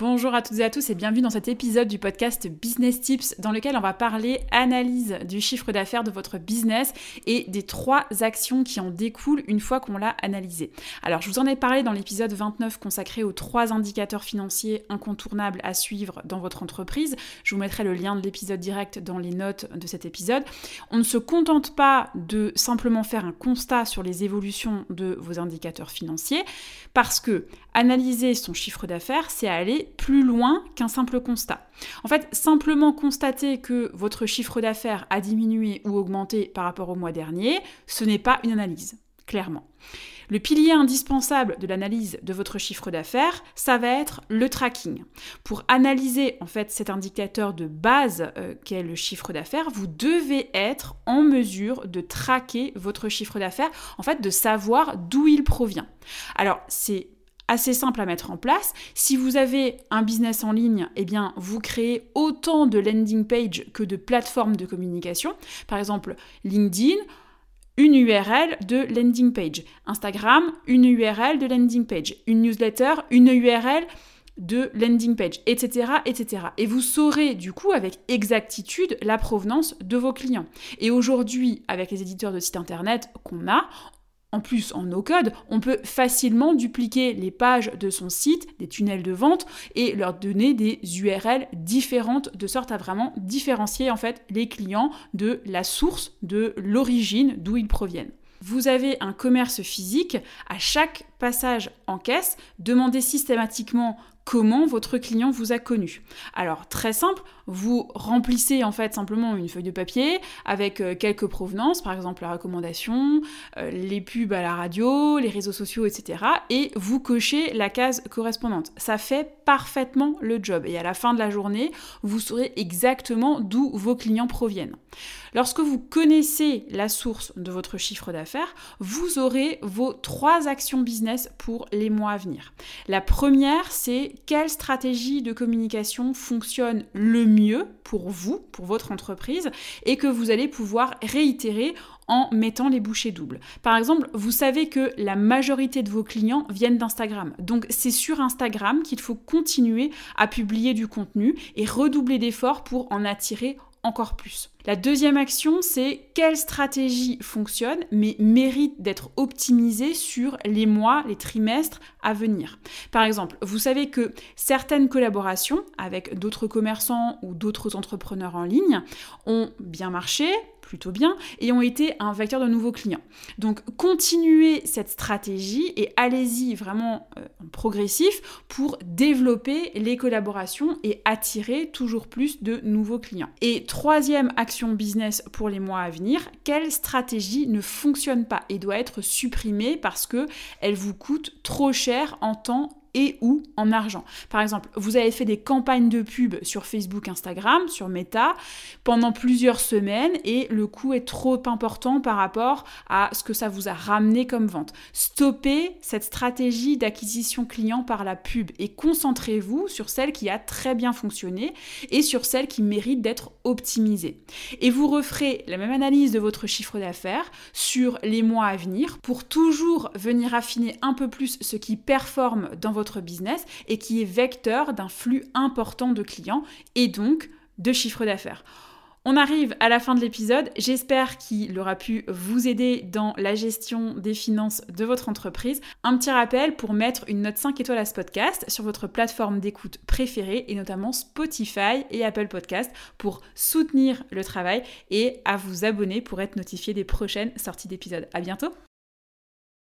Bonjour à toutes et à tous et bienvenue dans cet épisode du podcast Business Tips dans lequel on va parler analyse du chiffre d'affaires de votre business et des trois actions qui en découlent une fois qu'on l'a analysé. Alors je vous en ai parlé dans l'épisode 29 consacré aux trois indicateurs financiers incontournables à suivre dans votre entreprise. Je vous mettrai le lien de l'épisode direct dans les notes de cet épisode. On ne se contente pas de simplement faire un constat sur les évolutions de vos indicateurs financiers parce que analyser son chiffre d'affaires, c'est aller plus loin qu'un simple constat. En fait, simplement constater que votre chiffre d'affaires a diminué ou augmenté par rapport au mois dernier, ce n'est pas une analyse, clairement. Le pilier indispensable de l'analyse de votre chiffre d'affaires, ça va être le tracking. Pour analyser en fait cet indicateur de base euh, qu'est le chiffre d'affaires, vous devez être en mesure de traquer votre chiffre d'affaires, en fait de savoir d'où il provient. Alors c'est assez simple à mettre en place. Si vous avez un business en ligne, eh bien, vous créez autant de landing page que de plateformes de communication. Par exemple, LinkedIn, une URL de landing page. Instagram, une URL de landing page. Une newsletter, une URL de landing page, etc., etc. Et vous saurez du coup avec exactitude la provenance de vos clients. Et aujourd'hui, avec les éditeurs de sites internet qu'on a, en plus, en no-code, on peut facilement dupliquer les pages de son site, des tunnels de vente, et leur donner des URL différentes de sorte à vraiment différencier en fait les clients de la source, de l'origine d'où ils proviennent. Vous avez un commerce physique, à chaque passage en caisse, demandez systématiquement comment votre client vous a connu. Alors très simple, vous remplissez en fait simplement une feuille de papier avec euh, quelques provenances, par exemple la recommandation, euh, les pubs à la radio, les réseaux sociaux, etc. Et vous cochez la case correspondante. Ça fait parfaitement le job. Et à la fin de la journée, vous saurez exactement d'où vos clients proviennent. Lorsque vous connaissez la source de votre chiffre d'affaires, vous aurez vos trois actions business pour les mois à venir. La première, quelle stratégie de communication fonctionne le mieux pour vous, pour votre entreprise, et que vous allez pouvoir réitérer en mettant les bouchées doubles. Par exemple, vous savez que la majorité de vos clients viennent d'Instagram. Donc c'est sur Instagram qu'il faut continuer à publier du contenu et redoubler d'efforts pour en attirer encore plus. La deuxième action, c'est quelle stratégie fonctionne mais mérite d'être optimisée sur les mois, les trimestres à venir. Par exemple, vous savez que certaines collaborations avec d'autres commerçants ou d'autres entrepreneurs en ligne ont bien marché, plutôt bien et ont été un vecteur de nouveaux clients. Donc continuez cette stratégie et allez-y vraiment euh, progressif pour développer les collaborations et attirer toujours plus de nouveaux clients. Et troisième action business pour les mois à venir, quelle stratégie ne fonctionne pas et doit être supprimée parce que elle vous coûte trop cher en temps et ou en argent. Par exemple, vous avez fait des campagnes de pub sur Facebook, Instagram, sur Meta pendant plusieurs semaines et le coût est trop important par rapport à ce que ça vous a ramené comme vente. Stoppez cette stratégie d'acquisition client par la pub et concentrez-vous sur celle qui a très bien fonctionné et sur celle qui mérite d'être optimisée. Et vous referez la même analyse de votre chiffre d'affaires sur les mois à venir pour toujours venir affiner un peu plus ce qui performe dans votre business et qui est vecteur d'un flux important de clients et donc de chiffre d'affaires. On arrive à la fin de l'épisode. J'espère qu'il aura pu vous aider dans la gestion des finances de votre entreprise. Un petit rappel pour mettre une note 5 étoiles à ce podcast sur votre plateforme d'écoute préférée et notamment Spotify et Apple Podcast pour soutenir le travail et à vous abonner pour être notifié des prochaines sorties d'épisodes. À bientôt!